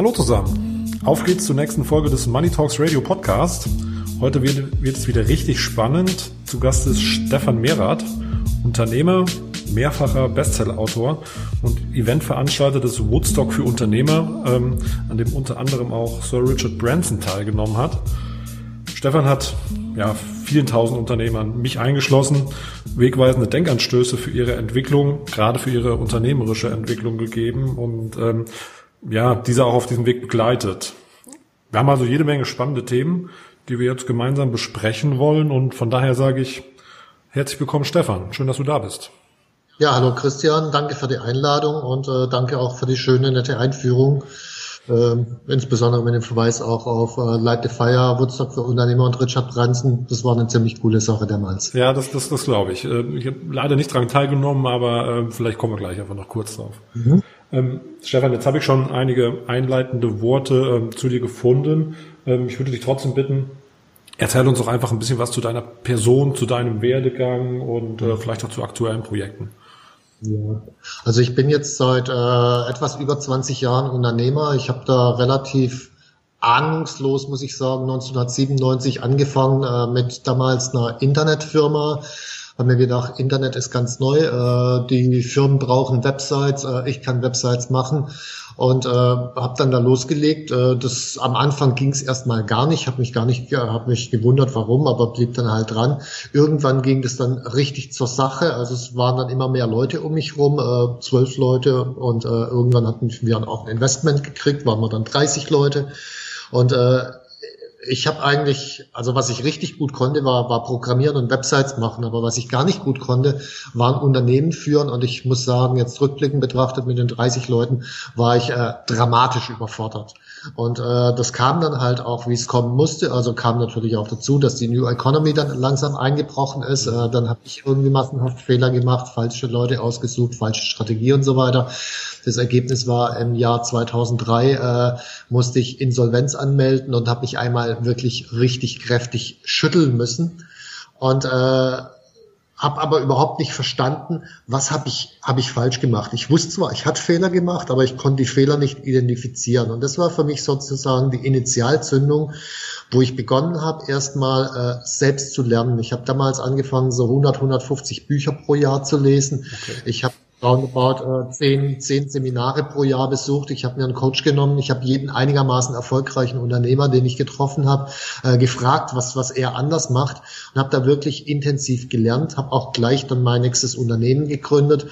Hallo zusammen. Auf geht's zur nächsten Folge des Money Talks Radio Podcast. Heute wird, es wieder richtig spannend. Zu Gast ist Stefan Mehrath, Unternehmer, mehrfacher Bestsellerautor und Eventveranstalter des Woodstock für Unternehmer, ähm, an dem unter anderem auch Sir Richard Branson teilgenommen hat. Stefan hat ja, vielen tausend Unternehmern, mich eingeschlossen, wegweisende Denkanstöße für ihre Entwicklung, gerade für ihre unternehmerische Entwicklung gegeben und ähm, ja, diese auch auf diesem Weg begleitet. Wir haben also jede Menge spannende Themen, die wir jetzt gemeinsam besprechen wollen. Und von daher sage ich herzlich willkommen, Stefan. Schön, dass du da bist. Ja, hallo Christian, danke für die Einladung und äh, danke auch für die schöne, nette Einführung. Ähm, insbesondere mit dem Verweis auch auf äh, Light the Fire, Woodstock für Unternehmer und Richard Branson. Das war eine ziemlich coole Sache damals. Ja, das, das, das glaube ich. Äh, ich habe leider nicht dran teilgenommen, aber äh, vielleicht kommen wir gleich einfach noch kurz drauf. Mhm. Ähm, Stefan, jetzt habe ich schon einige einleitende Worte ähm, zu dir gefunden. Ähm, ich würde dich trotzdem bitten, erzähl uns doch einfach ein bisschen was zu deiner Person, zu deinem Werdegang und äh, vielleicht auch zu aktuellen Projekten. Ja. Also ich bin jetzt seit äh, etwas über 20 Jahren Unternehmer. Ich habe da relativ ahnungslos, muss ich sagen, 1997 angefangen äh, mit damals einer Internetfirma haben mir gedacht, Internet ist ganz neu, äh, die Firmen brauchen Websites, äh, ich kann Websites machen und äh, habe dann da losgelegt. Äh, das am Anfang ging es erstmal gar nicht, habe mich gar nicht, habe mich gewundert, warum, aber blieb dann halt dran. Irgendwann ging das dann richtig zur Sache. Also es waren dann immer mehr Leute um mich rum, äh, zwölf Leute und äh, irgendwann hatten wir auch ein Investment gekriegt, waren wir dann 30 Leute und äh, ich habe eigentlich, also was ich richtig gut konnte, war, war Programmieren und Websites machen, aber was ich gar nicht gut konnte, waren Unternehmen führen und ich muss sagen, jetzt rückblickend betrachtet mit den 30 Leuten war ich äh, dramatisch überfordert. Und äh, das kam dann halt auch, wie es kommen musste. Also kam natürlich auch dazu, dass die New Economy dann langsam eingebrochen ist. Äh, dann habe ich irgendwie massenhaft Fehler gemacht, falsche Leute ausgesucht, falsche Strategie und so weiter. Das Ergebnis war im Jahr 2003 äh, musste ich Insolvenz anmelden und habe mich einmal wirklich richtig kräftig schütteln müssen. Und äh, habe aber überhaupt nicht verstanden, was habe ich, hab ich falsch gemacht. Ich wusste zwar, ich hatte Fehler gemacht, aber ich konnte die Fehler nicht identifizieren. Und das war für mich sozusagen die Initialzündung, wo ich begonnen habe, erstmal äh, selbst zu lernen. Ich habe damals angefangen, so 100, 150 Bücher pro Jahr zu lesen. Okay. Ich habe roundabout äh, zehn, zehn Seminare pro Jahr besucht. Ich habe mir einen Coach genommen. Ich habe jeden einigermaßen erfolgreichen Unternehmer, den ich getroffen habe, äh, gefragt, was, was er anders macht und habe da wirklich intensiv gelernt, habe auch gleich dann mein nächstes Unternehmen gegründet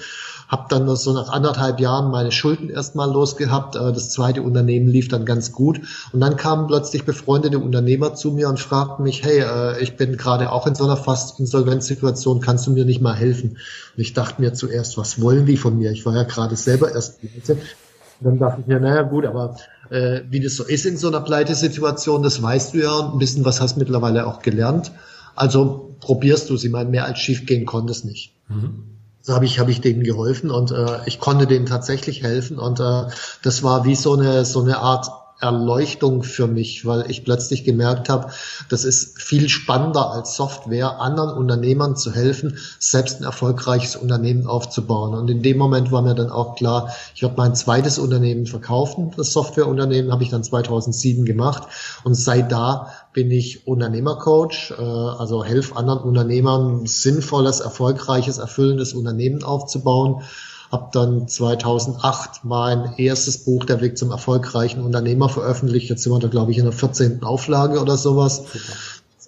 habe dann so nach anderthalb Jahren meine Schulden erstmal losgehabt. Das zweite Unternehmen lief dann ganz gut. Und dann kamen plötzlich befreundete Unternehmer zu mir und fragten mich, hey, äh, ich bin gerade auch in so einer fast Insolvenzsituation, kannst du mir nicht mal helfen? Und ich dachte mir zuerst, was wollen die von mir? Ich war ja gerade selber erst Und dann dachte ich mir, naja gut, aber äh, wie das so ist in so einer Pleitesituation, das weißt du ja und ein bisschen was hast mittlerweile auch gelernt. Also probierst du sie mal mehr als schief gehen konntest nicht. Mhm so habe ich, habe ich denen geholfen und äh, ich konnte denen tatsächlich helfen und äh, das war wie so eine, so eine Art Erleuchtung für mich, weil ich plötzlich gemerkt habe, das ist viel spannender als Software, anderen Unternehmern zu helfen, selbst ein erfolgreiches Unternehmen aufzubauen. Und in dem Moment war mir dann auch klar, ich werde mein zweites Unternehmen verkaufen. Das Softwareunternehmen habe ich dann 2007 gemacht und seit da bin ich Unternehmercoach, äh, also helfe anderen Unternehmern, sinnvolles, erfolgreiches, erfüllendes Unternehmen aufzubauen habe dann 2008 mein erstes Buch Der Weg zum erfolgreichen Unternehmer veröffentlicht. Jetzt sind wir da, glaube ich, in der 14. Auflage oder sowas. Super.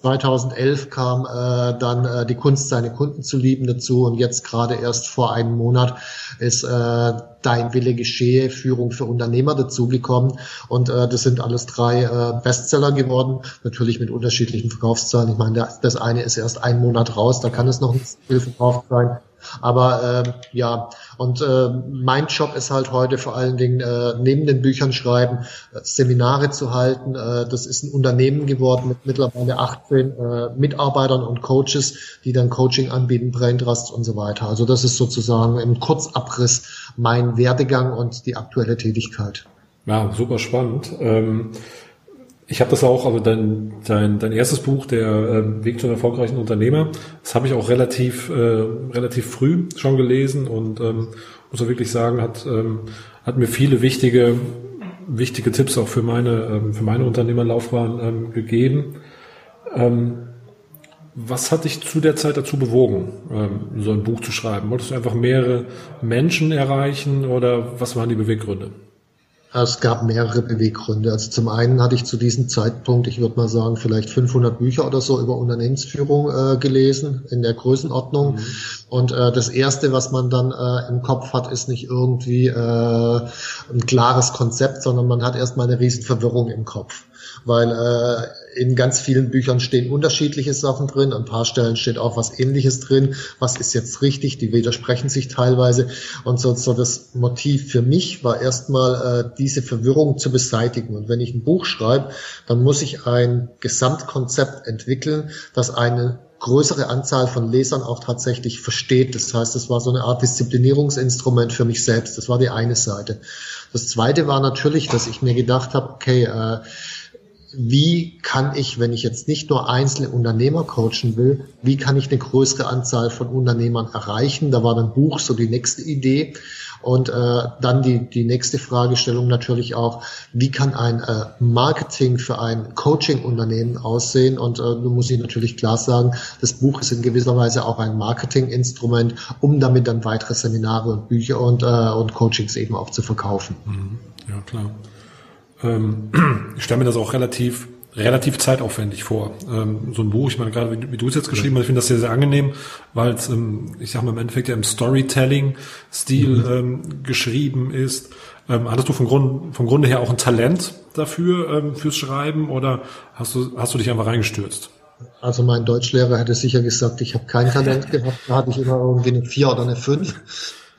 2011 kam äh, dann äh, die Kunst, seine Kunden zu lieben dazu und jetzt gerade erst vor einem Monat ist äh, Dein Wille geschehe, Führung für Unternehmer dazugekommen und äh, das sind alles drei äh, Bestseller geworden, natürlich mit unterschiedlichen Verkaufszahlen. Ich meine, das eine ist erst einen Monat raus, da kann es noch nicht viel verkauft sein. Aber äh, ja, und äh, mein Job ist halt heute vor allen Dingen äh, neben den Büchern schreiben, äh, Seminare zu halten. Äh, das ist ein Unternehmen geworden mit mittlerweile 18 äh, Mitarbeitern und Coaches, die dann Coaching anbieten, Brain Trust und so weiter. Also das ist sozusagen im Kurzabriss mein Werdegang und die aktuelle Tätigkeit. Ja, super spannend. Ähm ich habe das auch, also dein, dein, dein erstes Buch, der äh, Weg zu einem erfolgreichen Unternehmer, das habe ich auch relativ, äh, relativ früh schon gelesen und ähm, muss auch wirklich sagen, hat, ähm, hat mir viele wichtige wichtige Tipps auch für meine, ähm, für meine Unternehmerlaufbahn ähm, gegeben. Ähm, was hat dich zu der Zeit dazu bewogen, ähm, so ein Buch zu schreiben? Wolltest du einfach mehrere Menschen erreichen oder was waren die Beweggründe? Es gab mehrere Beweggründe. Also zum einen hatte ich zu diesem Zeitpunkt, ich würde mal sagen, vielleicht 500 Bücher oder so über Unternehmensführung äh, gelesen in der Größenordnung. Mhm. Und äh, das erste, was man dann äh, im Kopf hat, ist nicht irgendwie äh, ein klares Konzept, sondern man hat erstmal eine riesen Verwirrung im Kopf weil äh, in ganz vielen Büchern stehen unterschiedliche Sachen drin, an ein paar Stellen steht auch was ähnliches drin, was ist jetzt richtig, die widersprechen sich teilweise und so, so das Motiv für mich war erstmal äh, diese Verwirrung zu beseitigen und wenn ich ein Buch schreibe, dann muss ich ein Gesamtkonzept entwickeln, das eine größere Anzahl von Lesern auch tatsächlich versteht. Das heißt, es war so eine Art Disziplinierungsinstrument für mich selbst. Das war die eine Seite. Das zweite war natürlich, dass ich mir gedacht habe, okay, äh, wie kann ich, wenn ich jetzt nicht nur einzelne Unternehmer coachen will, wie kann ich eine größere Anzahl von Unternehmern erreichen? Da war dann Buch so die nächste Idee. Und äh, dann die, die nächste Fragestellung natürlich auch, wie kann ein äh, Marketing für ein Coaching-Unternehmen aussehen? Und äh, nun muss ich natürlich klar sagen, das Buch ist in gewisser Weise auch ein Marketing-Instrument, um damit dann weitere Seminare und Bücher und, äh, und Coachings eben auch zu verkaufen. Mhm. Ja, klar. Ähm, ich stelle mir das auch relativ relativ zeitaufwendig vor. Ähm, so ein Buch, ich meine, gerade wie, wie du es jetzt geschrieben ja. hast, ich finde das sehr, sehr angenehm, weil es, ähm, ich sag mal, im Endeffekt ja im Storytelling-Stil mhm. ähm, geschrieben ist. Ähm, hattest du vom, Grund, vom Grunde her auch ein Talent dafür, ähm, fürs Schreiben, oder hast du, hast du dich einfach reingestürzt? Also mein Deutschlehrer hätte sicher gesagt, ich habe kein Talent gehabt, da hatte ich immer irgendwie eine 4 oder eine 5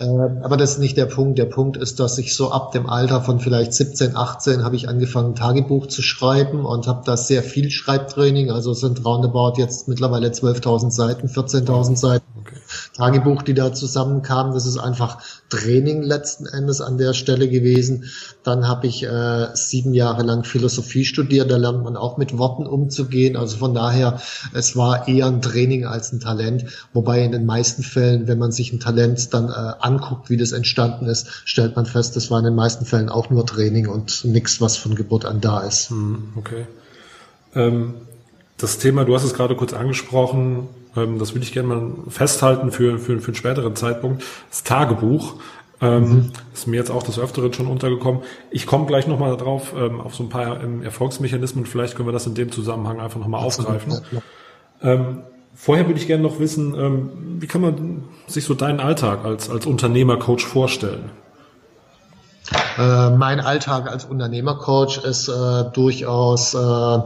aber das ist nicht der Punkt. Der Punkt ist, dass ich so ab dem Alter von vielleicht 17, 18 habe ich angefangen, Tagebuch zu schreiben und habe da sehr viel Schreibtraining. Also sind roundabout jetzt mittlerweile 12.000 Seiten, 14.000 Seiten okay. Tagebuch, die da zusammenkamen. Das ist einfach Training letzten Endes an der Stelle gewesen. Dann habe ich äh, sieben Jahre lang Philosophie studiert. Da lernt man auch mit Worten umzugehen. Also von daher, es war eher ein Training als ein Talent. Wobei in den meisten Fällen, wenn man sich ein Talent dann äh, anguckt, wie das entstanden ist, stellt man fest, das war in den meisten Fällen auch nur Training und nichts, was von Geburt an da ist. Hm, okay. Ähm, das Thema, du hast es gerade kurz angesprochen, ähm, das will ich gerne mal festhalten für, für, für einen späteren Zeitpunkt. Das Tagebuch. Ähm, mhm. Ist mir jetzt auch des Öfteren schon untergekommen. Ich komme gleich nochmal drauf, ähm, auf so ein paar ähm, Erfolgsmechanismen. Vielleicht können wir das in dem Zusammenhang einfach nochmal aufgreifen. Ja, ja. Ähm, vorher würde ich gerne noch wissen, ähm, wie kann man sich so deinen Alltag als, als Unternehmercoach vorstellen? Äh, mein Alltag als Unternehmercoach ist äh, durchaus äh,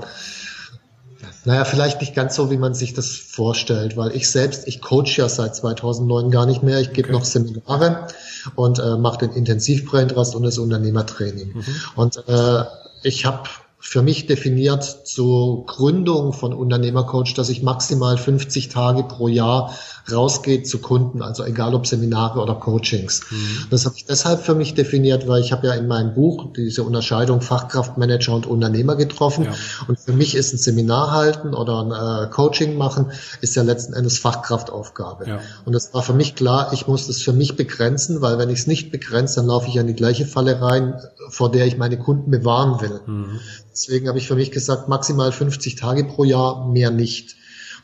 naja, vielleicht nicht ganz so, wie man sich das vorstellt, weil ich selbst, ich coach ja seit 2009 gar nicht mehr. Ich gebe okay. noch Seminare und äh, mache den Intensivbraintrust und das Unternehmertraining. Mhm. Und äh, ich habe für mich definiert zur Gründung von Unternehmercoach, dass ich maximal 50 Tage pro Jahr rausgehe zu Kunden, also egal ob Seminare oder Coachings. Mhm. Das habe ich deshalb für mich definiert, weil ich habe ja in meinem Buch diese Unterscheidung Fachkraftmanager und Unternehmer getroffen. Ja. Und für mich ist ein Seminar halten oder ein äh, Coaching machen, ist ja letzten Endes Fachkraftaufgabe. Ja. Und es war für mich klar, ich muss das für mich begrenzen, weil wenn ich es nicht begrenze, dann laufe ich an die gleiche Falle rein, vor der ich meine Kunden bewahren will. Mhm. Deswegen habe ich für mich gesagt, maximal 50 Tage pro Jahr, mehr nicht.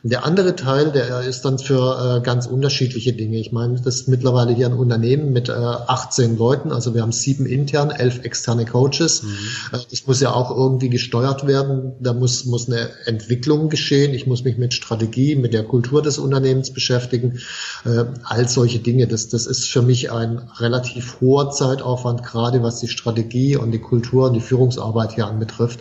Und der andere Teil, der ist dann für äh, ganz unterschiedliche Dinge. Ich meine, das ist mittlerweile hier ein Unternehmen mit äh, 18 Leuten. Also wir haben sieben intern, elf externe Coaches. Mhm. Äh, das muss ja auch irgendwie gesteuert werden. Da muss, muss eine Entwicklung geschehen. Ich muss mich mit Strategie, mit der Kultur des Unternehmens beschäftigen. Äh, all solche Dinge. Das, das ist für mich ein relativ hoher Zeitaufwand, gerade was die Strategie und die Kultur und die Führungsarbeit hier anbetrifft.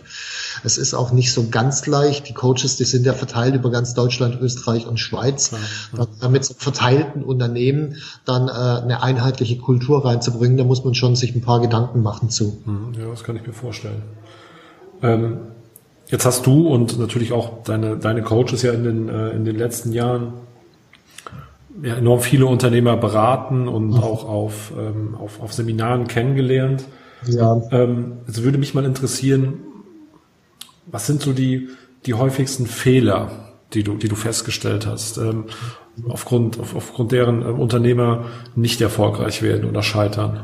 Es ist auch nicht so ganz leicht. Die Coaches, die sind ja verteilt über ganz Deutschland, Österreich und Schweiz. Ja, ja. Mit so verteilten Unternehmen dann äh, eine einheitliche Kultur reinzubringen, da muss man schon sich ein paar Gedanken machen zu. Mhm, ja, das kann ich mir vorstellen. Ähm, jetzt hast du und natürlich auch deine, deine Coaches ja in den, äh, in den letzten Jahren ja, enorm viele Unternehmer beraten und mhm. auch auf, ähm, auf, auf Seminaren kennengelernt. Ja. Ähm, jetzt würde mich mal interessieren, was sind so die, die häufigsten Fehler, die du, die du festgestellt hast, ähm, aufgrund, auf, aufgrund deren äh, Unternehmer nicht erfolgreich werden oder scheitern?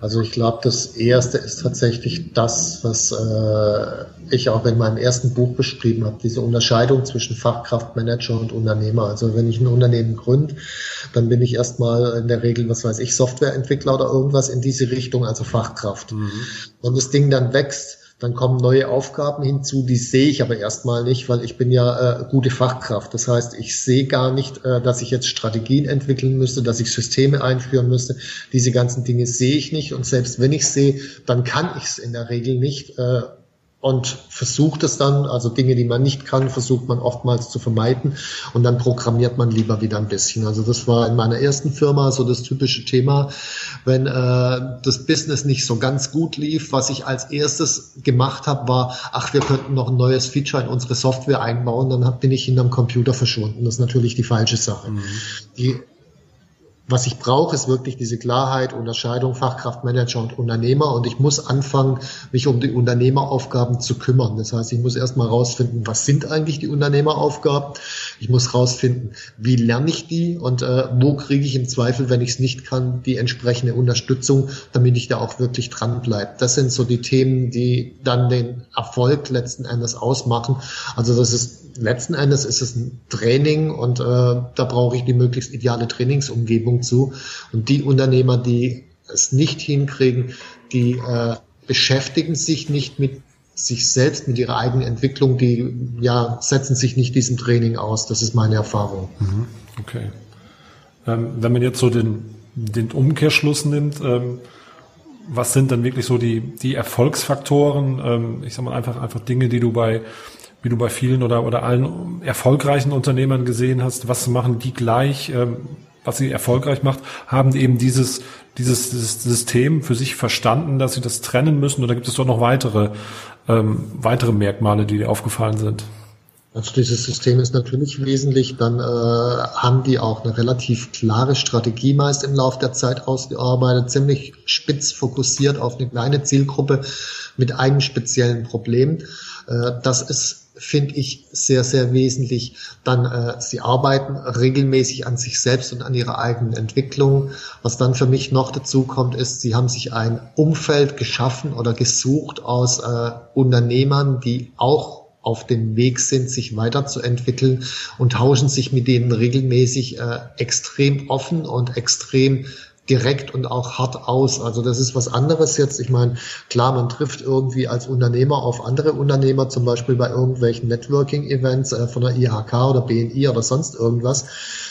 Also ich glaube, das Erste ist tatsächlich das, was äh, ich auch in meinem ersten Buch beschrieben habe, diese Unterscheidung zwischen Fachkraftmanager und Unternehmer. Also wenn ich ein Unternehmen gründe, dann bin ich erstmal in der Regel, was weiß ich, Softwareentwickler oder irgendwas in diese Richtung, also Fachkraft. Mhm. Wenn das Ding dann wächst, dann kommen neue Aufgaben hinzu, die sehe ich aber erstmal nicht, weil ich bin ja äh, gute Fachkraft. Das heißt, ich sehe gar nicht, äh, dass ich jetzt Strategien entwickeln müsste, dass ich Systeme einführen müsste. Diese ganzen Dinge sehe ich nicht. Und selbst wenn ich sehe, dann kann ich es in der Regel nicht. Äh, und versucht es dann, also Dinge, die man nicht kann, versucht man oftmals zu vermeiden und dann programmiert man lieber wieder ein bisschen. Also das war in meiner ersten Firma so das typische Thema, wenn äh, das Business nicht so ganz gut lief, was ich als erstes gemacht habe, war, ach, wir könnten noch ein neues Feature in unsere Software einbauen, dann bin ich hinterm Computer verschwunden. Das ist natürlich die falsche Sache. Mhm. Die was ich brauche, ist wirklich diese Klarheit, Unterscheidung Fachkraftmanager und Unternehmer. Und ich muss anfangen, mich um die Unternehmeraufgaben zu kümmern. Das heißt, ich muss erstmal rausfinden, was sind eigentlich die Unternehmeraufgaben. Ich muss rausfinden, wie lerne ich die und äh, wo kriege ich im Zweifel, wenn ich es nicht kann, die entsprechende Unterstützung, damit ich da auch wirklich dranbleibe. Das sind so die Themen, die dann den Erfolg letzten Endes ausmachen. Also das ist letzten Endes ist es ein Training und äh, da brauche ich die möglichst ideale Trainingsumgebung zu. Und die Unternehmer, die es nicht hinkriegen, die äh, beschäftigen sich nicht mit sich selbst, mit ihrer eigenen Entwicklung, die ja setzen sich nicht diesem Training aus. Das ist meine Erfahrung. Mhm. Okay. Ähm, wenn man jetzt so den, den Umkehrschluss nimmt, ähm, was sind dann wirklich so die, die Erfolgsfaktoren? Ähm, ich sag mal einfach, einfach Dinge, die du bei wie du bei vielen oder, oder allen erfolgreichen Unternehmern gesehen hast, was machen die gleich, ähm, was sie erfolgreich macht, haben eben dieses, dieses, dieses System für sich verstanden, dass sie das trennen müssen oder gibt es doch noch weitere, ähm, weitere Merkmale, die dir aufgefallen sind? Also dieses System ist natürlich wesentlich. Dann äh, haben die auch eine relativ klare Strategie meist im Laufe der Zeit ausgearbeitet, ziemlich spitz fokussiert auf eine kleine Zielgruppe mit einem speziellen Problem. Äh, das ist finde ich sehr, sehr wesentlich. Dann, äh, sie arbeiten regelmäßig an sich selbst und an ihrer eigenen Entwicklung. Was dann für mich noch dazu kommt, ist, sie haben sich ein Umfeld geschaffen oder gesucht aus äh, Unternehmern, die auch auf dem Weg sind, sich weiterzuentwickeln und tauschen sich mit denen regelmäßig äh, extrem offen und extrem direkt und auch hart aus. Also das ist was anderes jetzt. Ich meine, klar, man trifft irgendwie als Unternehmer auf andere Unternehmer, zum Beispiel bei irgendwelchen Networking-Events äh, von der IHK oder BNI oder sonst irgendwas.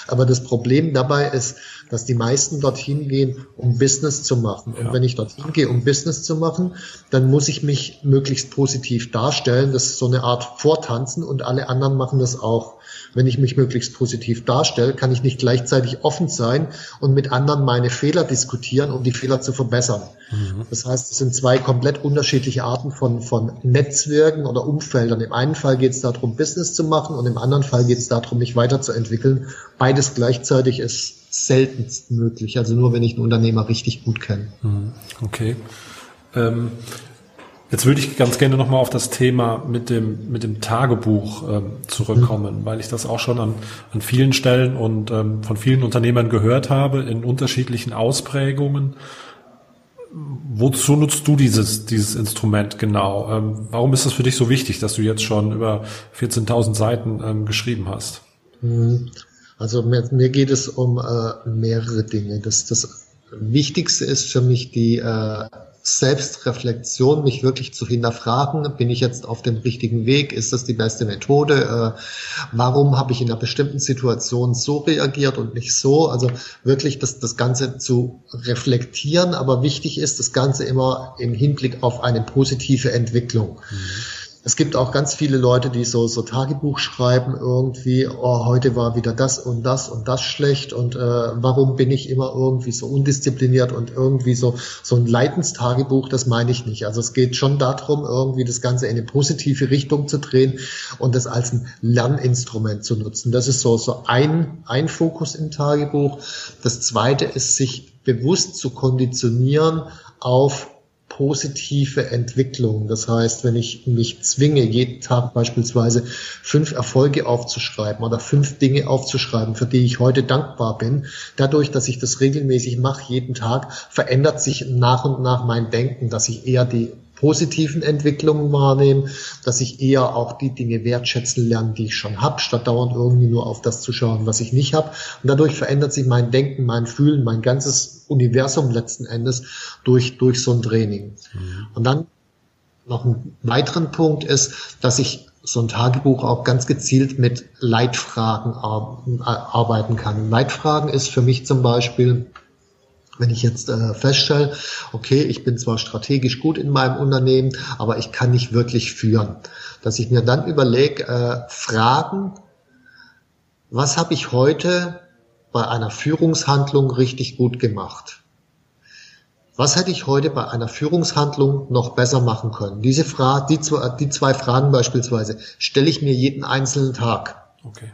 Aber das Problem dabei ist, dass die meisten dorthin gehen, um Business zu machen. Ja. Und wenn ich dorthin gehe, um Business zu machen, dann muss ich mich möglichst positiv darstellen. Das ist so eine Art Vortanzen und alle anderen machen das auch. Wenn ich mich möglichst positiv darstelle, kann ich nicht gleichzeitig offen sein und mit anderen meine Fehler diskutieren, um die Fehler zu verbessern. Mhm. Das heißt, es sind zwei komplett unterschiedliche Arten von, von Netzwerken oder Umfeldern. Im einen Fall geht es darum, Business zu machen und im anderen Fall geht es darum, mich weiterzuentwickeln. Beides gleichzeitig ist seltenst möglich. Also nur, wenn ich einen Unternehmer richtig gut kenne. Mhm. Okay. Ähm, jetzt würde ich ganz gerne nochmal auf das Thema mit dem, mit dem Tagebuch ähm, zurückkommen, mhm. weil ich das auch schon an, an vielen Stellen und ähm, von vielen Unternehmern gehört habe, in unterschiedlichen Ausprägungen. Wozu nutzt du dieses, dieses Instrument genau? Ähm, warum ist es für dich so wichtig, dass du jetzt schon über 14.000 Seiten ähm, geschrieben hast? Mhm. Also mir, mir geht es um äh, mehrere Dinge. Das, das Wichtigste ist für mich die äh, Selbstreflexion, mich wirklich zu hinterfragen, bin ich jetzt auf dem richtigen Weg, ist das die beste Methode, äh, warum habe ich in einer bestimmten Situation so reagiert und nicht so, also wirklich das, das Ganze zu reflektieren, aber wichtig ist das Ganze immer im Hinblick auf eine positive Entwicklung. Mhm. Es gibt auch ganz viele Leute, die so, so Tagebuch schreiben irgendwie, oh, heute war wieder das und das und das schlecht und äh, warum bin ich immer irgendwie so undiszipliniert und irgendwie so, so ein Leidenstagebuch, das meine ich nicht. Also es geht schon darum, irgendwie das Ganze in eine positive Richtung zu drehen und das als ein Lerninstrument zu nutzen. Das ist so, so ein, ein Fokus im Tagebuch. Das zweite ist, sich bewusst zu konditionieren auf positive Entwicklung. Das heißt, wenn ich mich zwinge, jeden Tag beispielsweise fünf Erfolge aufzuschreiben oder fünf Dinge aufzuschreiben, für die ich heute dankbar bin, dadurch, dass ich das regelmäßig mache, jeden Tag, verändert sich nach und nach mein Denken, dass ich eher die positiven Entwicklungen wahrnehmen, dass ich eher auch die Dinge wertschätzen lerne, die ich schon habe, statt dauernd irgendwie nur auf das zu schauen, was ich nicht habe. Und dadurch verändert sich mein Denken, mein Fühlen, mein ganzes Universum letzten Endes durch, durch so ein Training. Mhm. Und dann noch ein weiteren Punkt ist, dass ich so ein Tagebuch auch ganz gezielt mit Leitfragen arbeiten kann. Leitfragen ist für mich zum Beispiel, wenn ich jetzt äh, feststelle, okay, ich bin zwar strategisch gut in meinem Unternehmen, aber ich kann nicht wirklich führen, dass ich mir dann überlege, äh, Fragen, was habe ich heute bei einer Führungshandlung richtig gut gemacht? Was hätte ich heute bei einer Führungshandlung noch besser machen können? Diese Frage, die zwei, die zwei Fragen beispielsweise stelle ich mir jeden einzelnen Tag. Okay.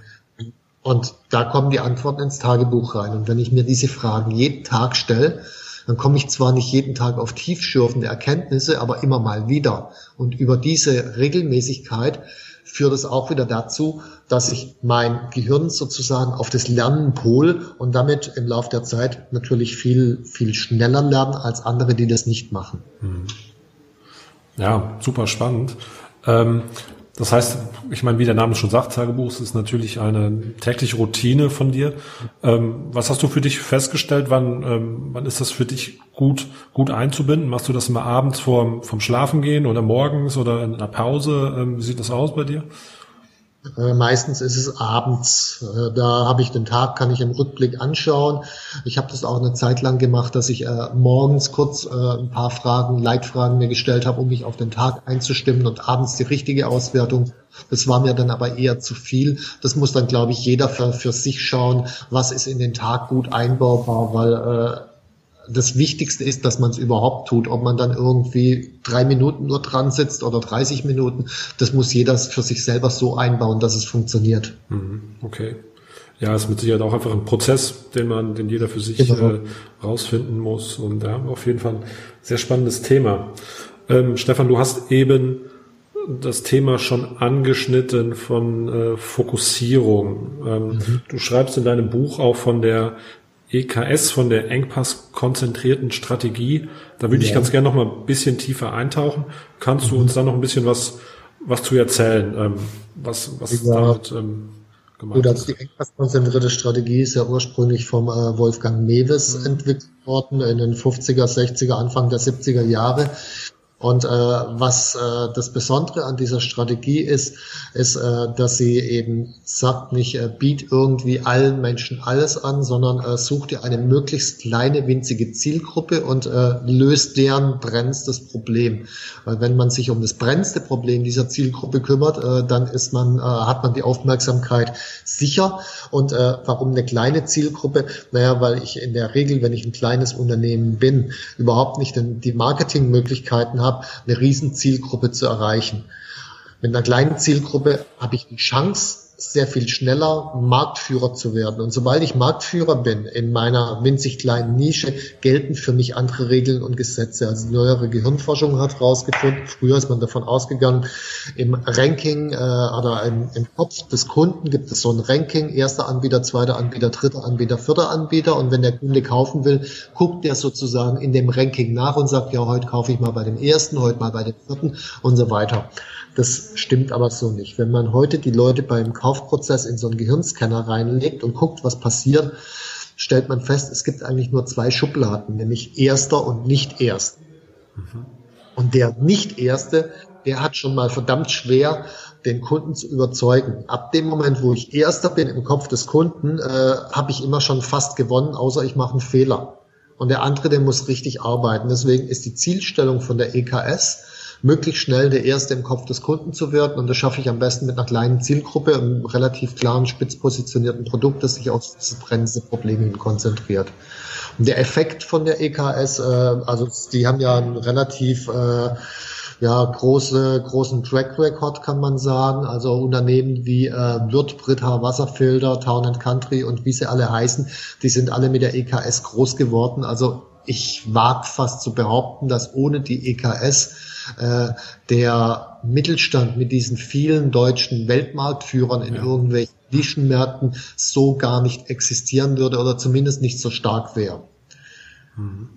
Und da kommen die Antworten ins Tagebuch rein. Und wenn ich mir diese Fragen jeden Tag stelle, dann komme ich zwar nicht jeden Tag auf tiefschürfende Erkenntnisse, aber immer mal wieder. Und über diese Regelmäßigkeit führt es auch wieder dazu, dass ich mein Gehirn sozusagen auf das Lernen pol und damit im Laufe der Zeit natürlich viel, viel schneller lernen als andere, die das nicht machen. Hm. Ja, super spannend. Ähm, das heißt, ich meine, wie der Name schon sagt, Tagebuch ist natürlich eine tägliche Routine von dir. Ähm, was hast du für dich festgestellt? Wann, ähm, wann ist das für dich gut, gut einzubinden? Machst du das immer abends vorm, vom Schlafengehen oder morgens oder in einer Pause? Ähm, wie sieht das aus bei dir? Äh, meistens ist es abends. Äh, da habe ich den Tag, kann ich im Rückblick anschauen. Ich habe das auch eine Zeit lang gemacht, dass ich äh, morgens kurz ein paar Fragen, Leitfragen mir gestellt habe, um mich auf den Tag einzustimmen und abends die richtige Auswertung. Das war mir dann aber eher zu viel. Das muss dann, glaube ich, jeder für, für sich schauen, was ist in den Tag gut einbaubar, weil das Wichtigste ist, dass man es überhaupt tut. Ob man dann irgendwie drei Minuten nur dran sitzt oder 30 Minuten, das muss jeder für sich selber so einbauen, dass es funktioniert. Mhm, okay. Ja, ist mit Sicherheit auch einfach ein Prozess, den man, den jeder für sich genau. äh, rausfinden muss. Und ja, auf jeden Fall ein sehr spannendes Thema. Ähm, Stefan, du hast eben das Thema schon angeschnitten von äh, Fokussierung. Ähm, mhm. Du schreibst in deinem Buch auch von der EKS, von der engpasskonzentrierten Strategie. Da würde ja. ich ganz gerne noch mal ein bisschen tiefer eintauchen. Kannst mhm. du uns da noch ein bisschen was, was zu erzählen, ähm, was, was ja. damit ähm, gemacht Gut, also die engpasskonzentrierte Strategie ist ja ursprünglich vom äh, Wolfgang Mewes mhm. entwickelt worden in den 50er, 60er, Anfang der 70er Jahre. Und äh, was äh, das Besondere an dieser Strategie ist, ist, äh, dass sie eben sagt, nicht äh, biet irgendwie allen Menschen alles an, sondern äh, such dir eine möglichst kleine, winzige Zielgruppe und äh, löst deren brennstes Problem. Weil wenn man sich um das brennendste Problem dieser Zielgruppe kümmert, äh, dann ist man, äh, hat man die Aufmerksamkeit sicher. Und äh, warum eine kleine Zielgruppe? Naja, weil ich in der Regel, wenn ich ein kleines Unternehmen bin, überhaupt nicht die Marketingmöglichkeiten habe, habe, eine riesen Zielgruppe zu erreichen. Mit einer kleinen Zielgruppe habe ich die Chance, sehr viel schneller Marktführer zu werden. Und sobald ich Marktführer bin in meiner winzig kleinen Nische, gelten für mich andere Regeln und Gesetze. Also neuere Gehirnforschung hat herausgefunden, früher ist man davon ausgegangen, im Ranking äh, oder im, im Kopf des Kunden gibt es so ein Ranking, erster Anbieter, zweiter Anbieter, dritter Anbieter, vierter Anbieter. Und wenn der Kunde kaufen will, guckt der sozusagen in dem Ranking nach und sagt, ja, heute kaufe ich mal bei dem ersten, heute mal bei dem vierten und so weiter. Das stimmt aber so nicht. Wenn man heute die Leute beim Kaufprozess in so einen Gehirnscanner reinlegt und guckt, was passiert, stellt man fest, es gibt eigentlich nur zwei Schubladen, nämlich erster und nicht erst. Mhm. Und der nicht erste, der hat schon mal verdammt schwer, den Kunden zu überzeugen. Ab dem Moment, wo ich erster bin im Kopf des Kunden, äh, habe ich immer schon fast gewonnen, außer ich mache einen Fehler. Und der andere, der muss richtig arbeiten. Deswegen ist die Zielstellung von der EKS, möglichst schnell der Erste im Kopf des Kunden zu werden. Und das schaffe ich am besten mit einer kleinen Zielgruppe, einem relativ klaren, spitz positionierten Produkt, das sich auf diese brennende konzentriert. Und der Effekt von der EKS, äh, also die haben ja einen relativ äh, ja, große, großen Track Record kann man sagen. Also Unternehmen wie äh, Würth, Britta, Wasserfilter, Town and Country und wie sie alle heißen, die sind alle mit der EKS groß geworden. Also ich wage fast zu behaupten, dass ohne die EKS äh, der Mittelstand mit diesen vielen deutschen Weltmarktführern in ja. irgendwelchen Nischenmärkten so gar nicht existieren würde oder zumindest nicht so stark wäre. Mhm.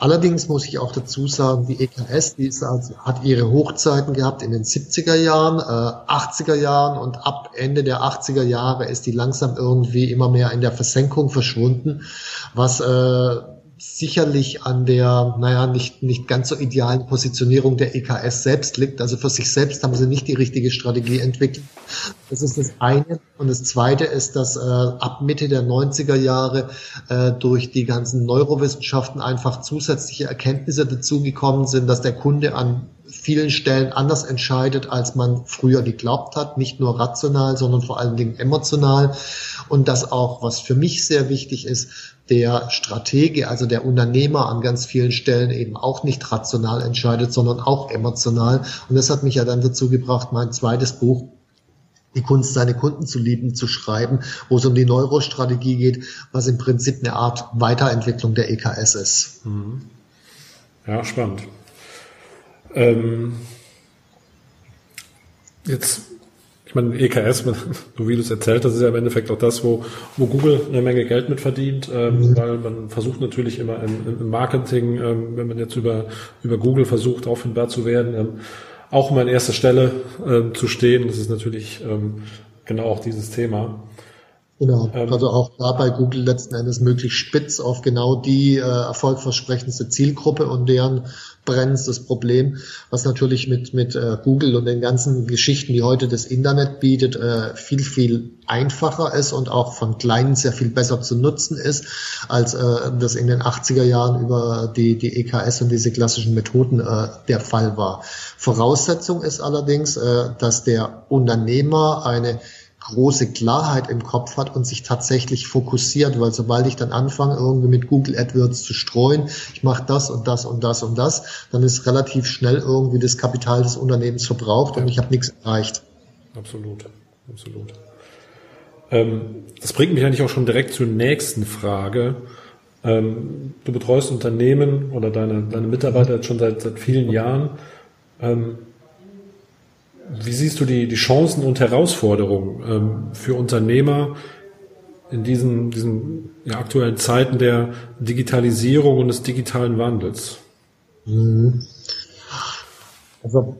Allerdings muss ich auch dazu sagen, die EKS, die ist, also, hat ihre Hochzeiten gehabt in den 70er Jahren, äh, 80er Jahren und ab Ende der 80er Jahre ist die langsam irgendwie immer mehr in der Versenkung verschwunden, was äh, sicherlich an der, naja, nicht, nicht ganz so idealen Positionierung der EKS selbst liegt. Also für sich selbst haben sie nicht die richtige Strategie entwickelt. Das ist das eine. Und das zweite ist, dass äh, ab Mitte der 90er Jahre äh, durch die ganzen Neurowissenschaften einfach zusätzliche Erkenntnisse dazugekommen sind, dass der Kunde an vielen Stellen anders entscheidet, als man früher geglaubt hat, nicht nur rational, sondern vor allen Dingen emotional. Und das auch, was für mich sehr wichtig ist, der Stratege, also der Unternehmer an ganz vielen Stellen eben auch nicht rational entscheidet, sondern auch emotional. Und das hat mich ja dann dazu gebracht, mein zweites Buch die Kunst, seine Kunden zu lieben, zu schreiben, wo es um die Neurostrategie geht, was im Prinzip eine Art Weiterentwicklung der EKS ist. Mhm. Ja, spannend. Ähm, jetzt ich meine, EKS, so wie du es erzählt hast, ist ja im Endeffekt auch das, wo, wo Google eine Menge Geld mit verdient, ähm, mhm. weil man versucht natürlich immer im, im Marketing, ähm, wenn man jetzt über, über Google versucht, auffindbar zu werden, ähm, auch mal an erster Stelle ähm, zu stehen. Das ist natürlich ähm, genau auch dieses Thema. Genau, ähm, also auch da bei Google letzten Endes möglichst spitz auf genau die äh, erfolgversprechendste Zielgruppe und deren brennendstes Problem, was natürlich mit, mit äh, Google und den ganzen Geschichten, die heute das Internet bietet, äh, viel, viel einfacher ist und auch von Kleinen sehr viel besser zu nutzen ist, als äh, das in den 80er Jahren über die, die EKS und diese klassischen Methoden äh, der Fall war. Voraussetzung ist allerdings, äh, dass der Unternehmer eine große Klarheit im Kopf hat und sich tatsächlich fokussiert, weil sobald ich dann anfange, irgendwie mit Google AdWords zu streuen, ich mache das und das und das und das, dann ist relativ schnell irgendwie das Kapital des Unternehmens verbraucht ja. und ich habe nichts erreicht. Absolut, absolut. Ähm, das bringt mich eigentlich auch schon direkt zur nächsten Frage. Ähm, du betreust Unternehmen oder deine, deine Mitarbeiter jetzt schon seit, seit vielen Jahren. Ähm, wie siehst du die, die Chancen und Herausforderungen ähm, für Unternehmer in diesen, diesen ja, aktuellen Zeiten der Digitalisierung und des digitalen Wandels? Mhm. Also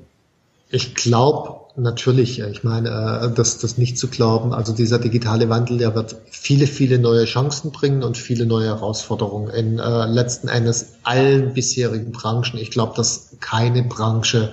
ich glaube natürlich, ich meine, äh, das, das nicht zu glauben, also dieser digitale Wandel, der wird viele, viele neue Chancen bringen und viele neue Herausforderungen in äh, letzten Endes allen bisherigen Branchen. Ich glaube, dass keine Branche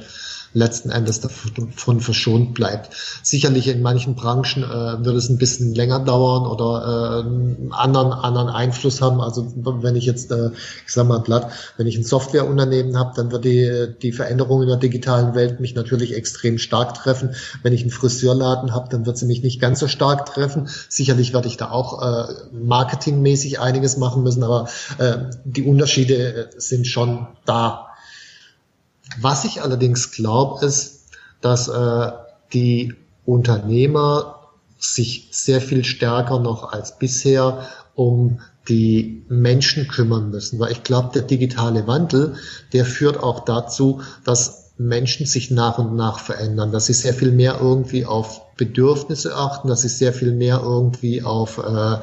letzten Endes davon verschont bleibt. Sicherlich in manchen Branchen äh, wird es ein bisschen länger dauern oder äh, anderen, anderen Einfluss haben. Also wenn ich jetzt, äh, ich sag mal platt, wenn ich ein Softwareunternehmen habe, dann wird die, die Veränderung in der digitalen Welt mich natürlich extrem stark treffen. Wenn ich einen Friseurladen habe, dann wird sie mich nicht ganz so stark treffen. Sicherlich werde ich da auch äh, marketingmäßig einiges machen müssen, aber äh, die Unterschiede sind schon da. Was ich allerdings glaube, ist, dass äh, die Unternehmer sich sehr viel stärker noch als bisher um die Menschen kümmern müssen, weil ich glaube, der digitale Wandel, der führt auch dazu, dass Menschen sich nach und nach verändern, dass sie sehr viel mehr irgendwie auf Bedürfnisse achten, dass sie sehr viel mehr irgendwie auf äh,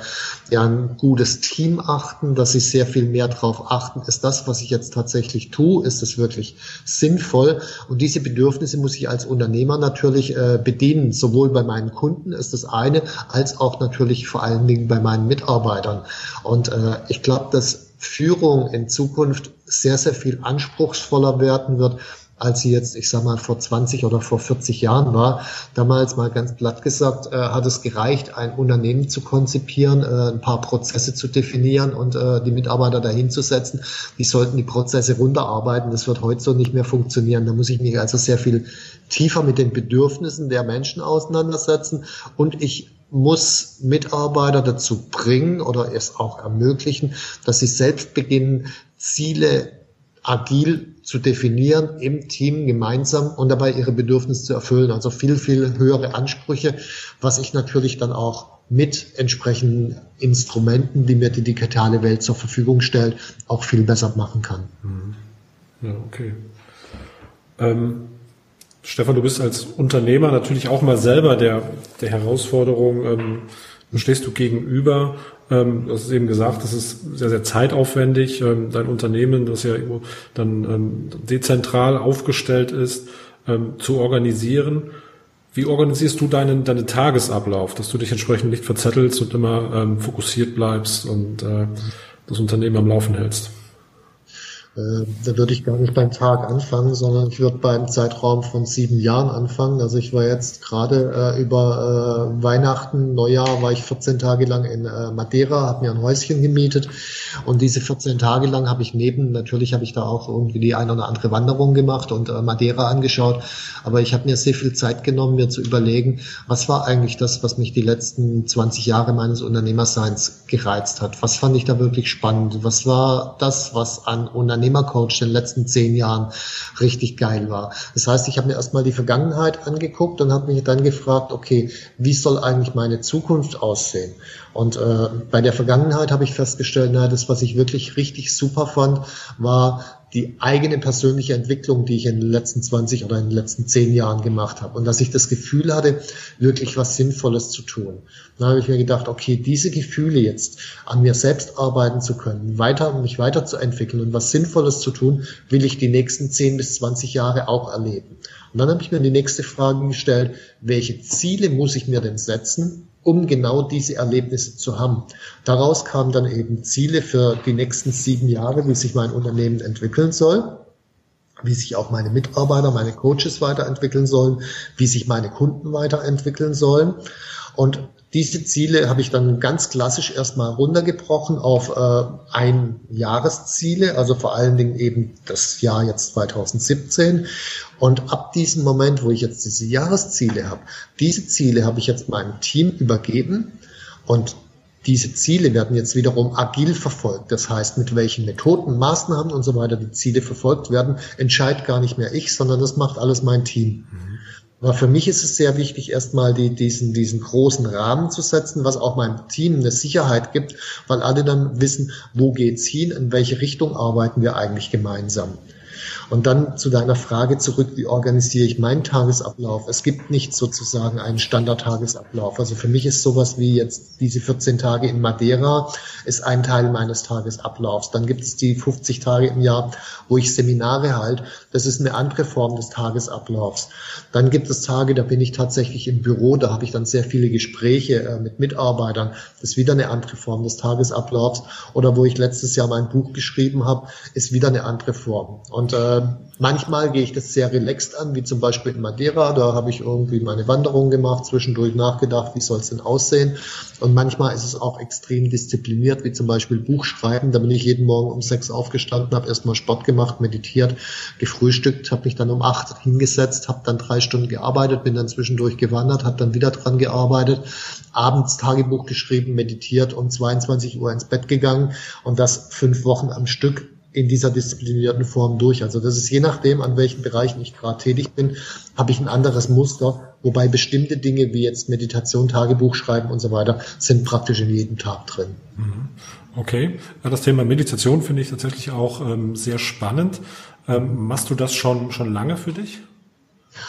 ja, ein gutes Team achten, dass sie sehr viel mehr darauf achten, ist das, was ich jetzt tatsächlich tue, ist es wirklich sinnvoll? Und diese Bedürfnisse muss ich als Unternehmer natürlich äh, bedienen, sowohl bei meinen Kunden ist das eine, als auch natürlich vor allen Dingen bei meinen Mitarbeitern. Und äh, ich glaube, dass Führung in Zukunft sehr, sehr viel anspruchsvoller werden wird, als sie jetzt, ich sag mal, vor 20 oder vor 40 Jahren war. Damals mal ganz platt gesagt, äh, hat es gereicht, ein Unternehmen zu konzipieren, äh, ein paar Prozesse zu definieren und äh, die Mitarbeiter dahin zu setzen. Die sollten die Prozesse runterarbeiten. Das wird heute so nicht mehr funktionieren. Da muss ich mich also sehr viel tiefer mit den Bedürfnissen der Menschen auseinandersetzen und ich muss Mitarbeiter dazu bringen oder es auch ermöglichen, dass sie selbst beginnen, Ziele agil zu definieren im Team gemeinsam und dabei ihre Bedürfnisse zu erfüllen. Also viel, viel höhere Ansprüche, was ich natürlich dann auch mit entsprechenden Instrumenten, die mir die digitale Welt zur Verfügung stellt, auch viel besser machen kann. Mhm. Ja, okay. Ähm, Stefan, du bist als Unternehmer natürlich auch mal selber der, der Herausforderung, ähm, stehst du gegenüber ähm, du hast eben gesagt, das ist sehr, sehr zeitaufwendig. Ähm, dein Unternehmen, das ja dann ähm, dezentral aufgestellt ist, ähm, zu organisieren. Wie organisierst du deinen, deinen Tagesablauf, dass du dich entsprechend nicht verzettelst und immer ähm, fokussiert bleibst und äh, das Unternehmen am Laufen hältst? Äh, da würde ich gar nicht beim Tag anfangen, sondern ich würde beim Zeitraum von sieben Jahren anfangen. Also ich war jetzt gerade äh, über äh, Weihnachten, Neujahr war ich 14 Tage lang in äh, Madeira, habe mir ein Häuschen gemietet und diese 14 Tage lang habe ich neben, natürlich habe ich da auch irgendwie die eine oder andere Wanderung gemacht und äh, Madeira angeschaut, aber ich habe mir sehr viel Zeit genommen, mir zu überlegen, was war eigentlich das, was mich die letzten 20 Jahre meines Unternehmerseins gereizt hat? Was fand ich da wirklich spannend? Was war das, was an Unternehmen Unternehmercoach in den letzten zehn Jahren richtig geil war. Das heißt, ich habe mir erstmal die Vergangenheit angeguckt und habe mich dann gefragt, okay, wie soll eigentlich meine Zukunft aussehen? Und äh, bei der Vergangenheit habe ich festgestellt, na, das, was ich wirklich richtig super fand, war die eigene persönliche Entwicklung, die ich in den letzten 20 oder in den letzten 10 Jahren gemacht habe. Und dass ich das Gefühl hatte, wirklich was Sinnvolles zu tun. Dann habe ich mir gedacht, okay, diese Gefühle jetzt an mir selbst arbeiten zu können, weiter, mich weiterzuentwickeln und was Sinnvolles zu tun, will ich die nächsten 10 bis 20 Jahre auch erleben. Und dann habe ich mir die nächste Frage gestellt, welche Ziele muss ich mir denn setzen, um genau diese Erlebnisse zu haben. Daraus kamen dann eben Ziele für die nächsten sieben Jahre, wie sich mein Unternehmen entwickeln soll, wie sich auch meine Mitarbeiter, meine Coaches weiterentwickeln sollen, wie sich meine Kunden weiterentwickeln sollen. Und diese Ziele habe ich dann ganz klassisch erstmal runtergebrochen auf äh, ein Jahresziele, also vor allen Dingen eben das Jahr jetzt 2017. Und ab diesem Moment, wo ich jetzt diese Jahresziele habe, diese Ziele habe ich jetzt meinem Team übergeben und diese Ziele werden jetzt wiederum agil verfolgt. Das heißt, mit welchen Methoden, Maßnahmen und so weiter die Ziele verfolgt werden, entscheidet gar nicht mehr ich, sondern das macht alles mein Team. Mhm. Aber für mich ist es sehr wichtig, erstmal die, diesen, diesen großen Rahmen zu setzen, was auch meinem Team eine Sicherheit gibt, weil alle dann wissen, wo geht's hin, in welche Richtung arbeiten wir eigentlich gemeinsam. Und dann zu deiner Frage zurück, wie organisiere ich meinen Tagesablauf? Es gibt nicht sozusagen einen Standardtagesablauf. Also für mich ist sowas wie jetzt diese 14 Tage in Madeira ist ein Teil meines Tagesablaufs. Dann gibt es die 50 Tage im Jahr, wo ich Seminare halte. Das ist eine andere Form des Tagesablaufs. Dann gibt es Tage, da bin ich tatsächlich im Büro, da habe ich dann sehr viele Gespräche äh, mit Mitarbeitern. Das ist wieder eine andere Form des Tagesablaufs. Oder wo ich letztes Jahr mein Buch geschrieben habe, ist wieder eine andere Form. Und äh, manchmal gehe ich das sehr relaxed an, wie zum Beispiel in Madeira. Da habe ich irgendwie meine Wanderung gemacht, zwischendurch nachgedacht, wie soll es denn aussehen. Und manchmal ist es auch extrem diszipliniert, wie zum Beispiel Buchschreiben. Da bin ich jeden Morgen um sechs aufgestanden, habe erstmal Sport gemacht, meditiert, gefrühstückt, habe mich dann um acht hingesetzt, habe dann drei Stunden gearbeitet, bin dann zwischendurch gewandert, habe dann wieder dran gearbeitet, abends Tagebuch geschrieben, meditiert, um 22 Uhr ins Bett gegangen und das fünf Wochen am Stück in dieser disziplinierten Form durch. Also das ist je nachdem, an welchen Bereichen ich gerade tätig bin, habe ich ein anderes Muster, wobei bestimmte Dinge wie jetzt Meditation, Tagebuch schreiben und so weiter sind praktisch in jedem Tag drin. Mhm. Okay, das Thema Meditation finde ich tatsächlich auch ähm, sehr spannend. Ähm, machst du das schon schon lange für dich?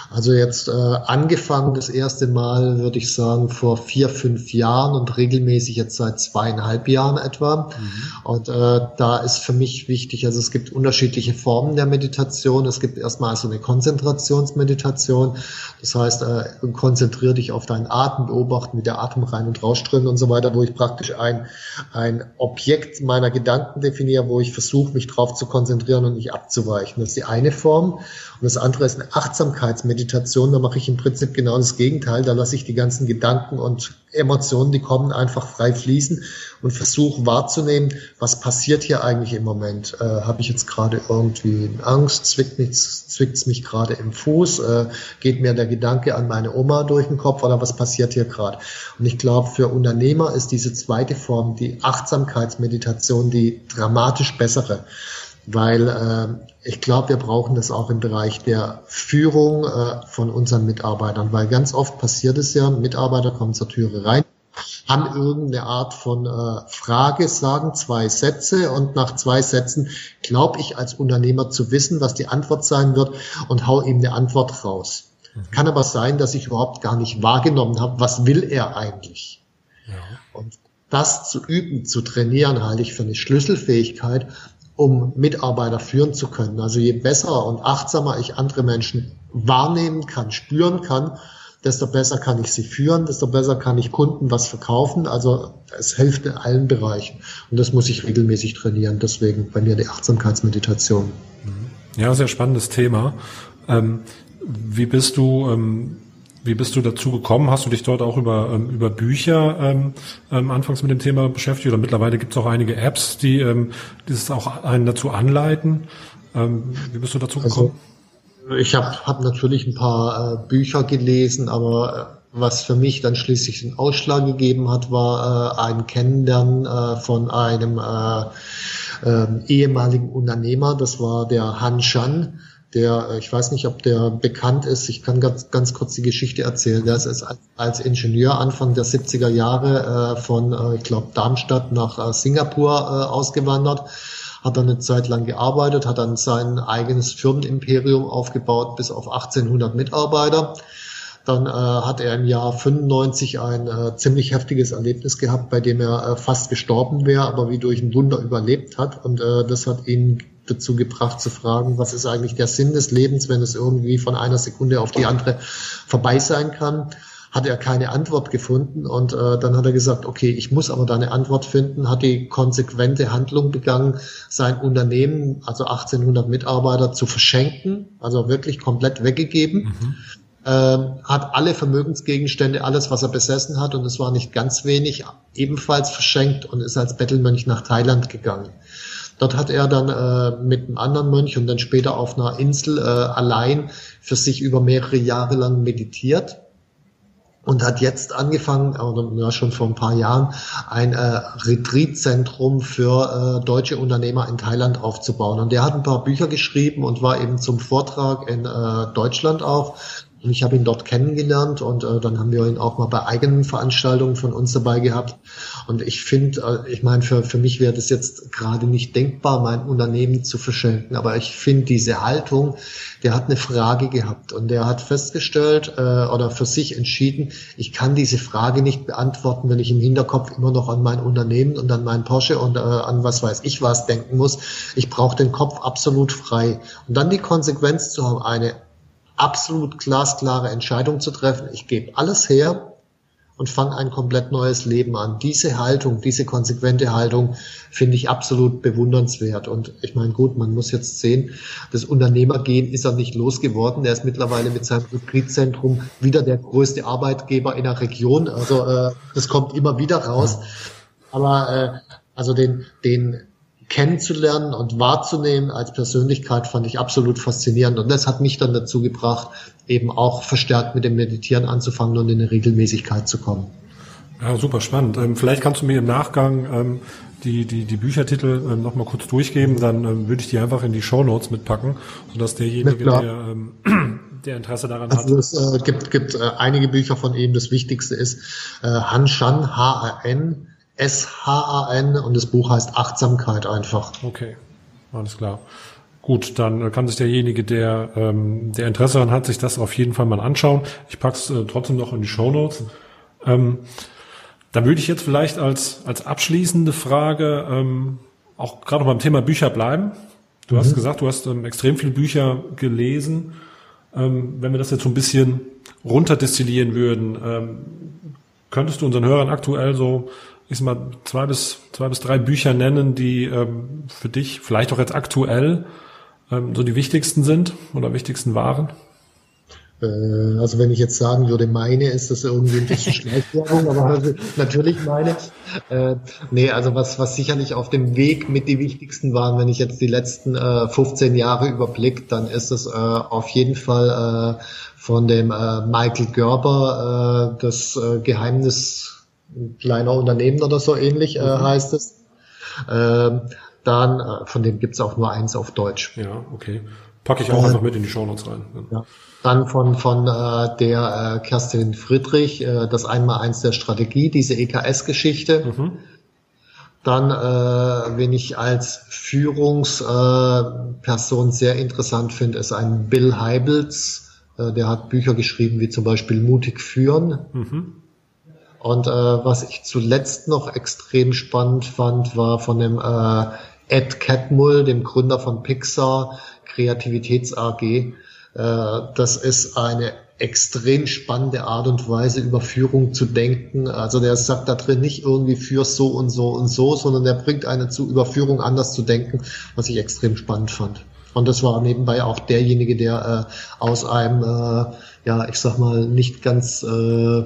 Also jetzt äh, angefangen das erste Mal, würde ich sagen, vor vier, fünf Jahren und regelmäßig jetzt seit zweieinhalb Jahren etwa. Mhm. Und äh, da ist für mich wichtig, also es gibt unterschiedliche Formen der Meditation. Es gibt erstmal so eine Konzentrationsmeditation. Das heißt, äh, konzentriere dich auf deinen Atem, beobachten, wie der Atem rein und rausströmt und so weiter, wo ich praktisch ein, ein Objekt meiner Gedanken definiere, wo ich versuche, mich drauf zu konzentrieren und nicht abzuweichen. Das ist die eine Form. Und das andere ist eine Achtsamkeitsmeditation. Da mache ich im Prinzip genau das Gegenteil. Da lasse ich die ganzen Gedanken und Emotionen, die kommen, einfach frei fließen und versuche wahrzunehmen, was passiert hier eigentlich im Moment. Äh, Habe ich jetzt gerade irgendwie Angst? Zwickt mich, zwickt's mich gerade im Fuß? Äh, geht mir der Gedanke an meine Oma durch den Kopf oder was passiert hier gerade? Und ich glaube, für Unternehmer ist diese zweite Form, die Achtsamkeitsmeditation, die dramatisch bessere. Weil äh, ich glaube, wir brauchen das auch im Bereich der Führung äh, von unseren Mitarbeitern, weil ganz oft passiert es ja, Mitarbeiter kommen zur Türe rein, haben irgendeine Art von äh, Frage, sagen zwei Sätze und nach zwei Sätzen glaube ich als Unternehmer zu wissen, was die Antwort sein wird und hau ihm eine Antwort raus. Mhm. Kann aber sein, dass ich überhaupt gar nicht wahrgenommen habe, was will er eigentlich. Ja. Und das zu üben, zu trainieren, halte ich für eine Schlüsselfähigkeit, um Mitarbeiter führen zu können. Also je besser und achtsamer ich andere Menschen wahrnehmen kann, spüren kann, desto besser kann ich sie führen, desto besser kann ich Kunden was verkaufen. Also es hilft in allen Bereichen. Und das muss ich regelmäßig trainieren. Deswegen bei mir die Achtsamkeitsmeditation. Ja, sehr spannendes Thema. Ähm, wie bist du ähm, wie bist du dazu gekommen? Hast du dich dort auch über, ähm, über Bücher ähm, ähm, anfangs mit dem Thema beschäftigt? Oder mittlerweile gibt es auch einige Apps, die ähm, dieses auch einen dazu anleiten. Ähm, wie bist du dazu also, gekommen? Also, ich habe hab natürlich ein paar äh, Bücher gelesen, aber äh, was für mich dann schließlich den Ausschlag gegeben hat, war äh, ein Kennenlernen äh, von einem äh, äh, ehemaligen Unternehmer. Das war der Han Shan der, äh, ich weiß nicht, ob der bekannt ist, ich kann ganz, ganz kurz die Geschichte erzählen. Der ist als, als Ingenieur Anfang der 70er Jahre äh, von, äh, ich glaube, Darmstadt nach äh, Singapur äh, ausgewandert, hat dann eine Zeit lang gearbeitet, hat dann sein eigenes Firmenimperium aufgebaut bis auf 1800 Mitarbeiter. Dann äh, hat er im Jahr 95 ein ziemlich heftiges Erlebnis gehabt, bei dem er fast gestorben wäre, aber wie durch ein Wunder überlebt hat. Und das hat ihn dazu gebracht zu fragen, was ist eigentlich der Sinn des Lebens, wenn es irgendwie von einer Sekunde auf die andere vorbei sein kann. Hat er keine Antwort gefunden und äh, dann hat er gesagt, okay, ich muss aber da eine Antwort finden, hat die konsequente Handlung begangen, sein Unternehmen, also 1800 Mitarbeiter, zu verschenken, also wirklich komplett weggegeben. Mhm. Ähm, hat alle Vermögensgegenstände, alles, was er besessen hat, und es war nicht ganz wenig, ebenfalls verschenkt und ist als Bettelmönch nach Thailand gegangen. Dort hat er dann äh, mit einem anderen Mönch und dann später auf einer Insel äh, allein für sich über mehrere Jahre lang meditiert und hat jetzt angefangen, oder ja, schon vor ein paar Jahren, ein äh, Retreat-Zentrum für äh, deutsche Unternehmer in Thailand aufzubauen. Und der hat ein paar Bücher geschrieben und war eben zum Vortrag in äh, Deutschland auch ich habe ihn dort kennengelernt und äh, dann haben wir ihn auch mal bei eigenen Veranstaltungen von uns dabei gehabt. Und ich finde, äh, ich meine, für, für mich wäre das jetzt gerade nicht denkbar, mein Unternehmen zu verschenken. Aber ich finde diese Haltung, der hat eine Frage gehabt und der hat festgestellt äh, oder für sich entschieden, ich kann diese Frage nicht beantworten, wenn ich im Hinterkopf immer noch an mein Unternehmen und an meinen Porsche und äh, an was weiß ich was denken muss. Ich brauche den Kopf absolut frei. Und dann die Konsequenz zu haben, eine absolut glasklare Entscheidung zu treffen. Ich gebe alles her und fange ein komplett neues Leben an. Diese Haltung, diese konsequente Haltung finde ich absolut bewundernswert. Und ich meine, gut, man muss jetzt sehen, das Unternehmergehen ist er nicht losgeworden. Er ist mittlerweile mit seinem Retreatzentrum wieder der größte Arbeitgeber in der Region. Also äh, das kommt immer wieder raus. Aber äh, also den, den kennenzulernen und wahrzunehmen als Persönlichkeit fand ich absolut faszinierend. Und das hat mich dann dazu gebracht, eben auch verstärkt mit dem Meditieren anzufangen und in eine Regelmäßigkeit zu kommen. Ja, super spannend. Ähm, vielleicht kannst du mir im Nachgang ähm, die, die, die Büchertitel ähm, nochmal kurz durchgeben, dann würde ich die einfach in die Show Notes mitpacken, sodass derjenige, der, der Interesse daran also hat. Es äh, gibt, gibt äh, einige Bücher von ihm. Das Wichtigste ist äh, Han Shan, H-A-N, S-H-A-N und das Buch heißt Achtsamkeit einfach. Okay, alles klar. Gut, dann kann sich derjenige, der, ähm, der Interesse daran hat, sich das auf jeden Fall mal anschauen. Ich pack's äh, trotzdem noch in die Show Notes. Ähm, da würde ich jetzt vielleicht als, als abschließende Frage ähm, auch gerade beim Thema Bücher bleiben. Du mhm. hast gesagt, du hast ähm, extrem viele Bücher gelesen. Ähm, wenn wir das jetzt so ein bisschen runterdestillieren würden, ähm, könntest du unseren Hörern aktuell so ich sag mal, zwei bis, zwei bis drei Bücher nennen, die ähm, für dich vielleicht auch jetzt aktuell ähm, so die wichtigsten sind oder wichtigsten waren? Äh, also wenn ich jetzt sagen würde, meine, ist das irgendwie ein bisschen Schleichwerbung, aber natürlich meine. Äh, nee, also was, was sicherlich auf dem Weg mit die wichtigsten waren, wenn ich jetzt die letzten äh, 15 Jahre überblickt, dann ist es äh, auf jeden Fall äh, von dem äh, Michael Gerber äh, das äh, Geheimnis kleiner Unternehmen oder so ähnlich äh, mhm. heißt es. Ähm, dann, äh, von dem gibt's auch nur eins auf Deutsch. Ja, okay. Packe ich auch einfach mit in die Shownotes rein. Ja. Dann von, von äh, der äh, Kerstin Friedrich, äh, das Einmal-Eins der Strategie, diese EKS-Geschichte. Mhm. Dann, äh, wen ich als Führungsperson äh, sehr interessant finde, ist ein Bill Heibels. Äh, der hat Bücher geschrieben, wie zum Beispiel Mutig führen. Mhm. Und äh, was ich zuletzt noch extrem spannend fand, war von dem äh, Ed Catmull, dem Gründer von Pixar, Kreativitäts AG. Äh, das ist eine extrem spannende Art und Weise, über Führung zu denken. Also der sagt da drin nicht irgendwie für so und so und so, sondern der bringt einen zu, über Führung anders zu denken, was ich extrem spannend fand. Und das war nebenbei auch derjenige, der äh, aus einem, äh, ja, ich sag mal, nicht ganz äh,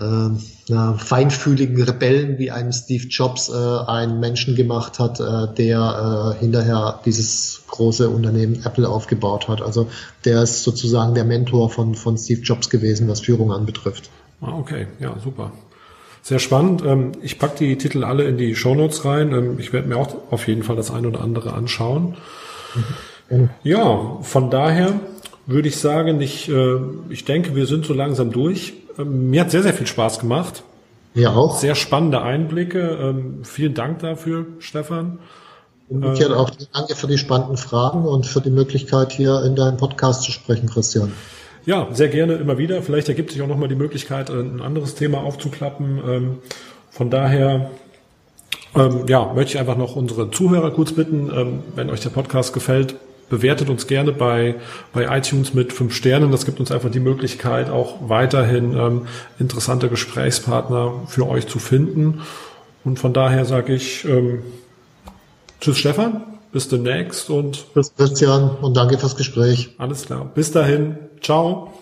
äh, ja, feinfühligen Rebellen wie einem Steve Jobs äh, einen Menschen gemacht hat, äh, der äh, hinterher dieses große Unternehmen Apple aufgebaut hat. Also der ist sozusagen der Mentor von, von Steve Jobs gewesen, was Führung anbetrifft. Ah, okay, ja, super. Sehr spannend. Ähm, ich pack die Titel alle in die Shownotes rein. Ähm, ich werde mir auch auf jeden Fall das eine oder andere anschauen. Mhm. Ja, von daher würde ich sagen, ich, äh, ich denke, wir sind so langsam durch. Ähm, mir hat sehr, sehr viel Spaß gemacht. Mir auch. Sehr spannende Einblicke. Ähm, vielen Dank dafür, Stefan. Umgekehrt auch danke für die spannenden Fragen und für die Möglichkeit, hier in deinem Podcast zu sprechen, Christian. Ja, sehr gerne immer wieder. Vielleicht ergibt sich auch nochmal die Möglichkeit, ein anderes Thema aufzuklappen. Ähm, von daher ja, möchte ich einfach noch unsere Zuhörer kurz bitten, wenn euch der Podcast gefällt, bewertet uns gerne bei, bei iTunes mit fünf Sternen. Das gibt uns einfach die Möglichkeit, auch weiterhin ähm, interessante Gesprächspartner für euch zu finden. Und von daher sage ich ähm, Tschüss Stefan, bis demnächst und bis Christian und danke fürs Gespräch. Alles klar. Bis dahin. Ciao.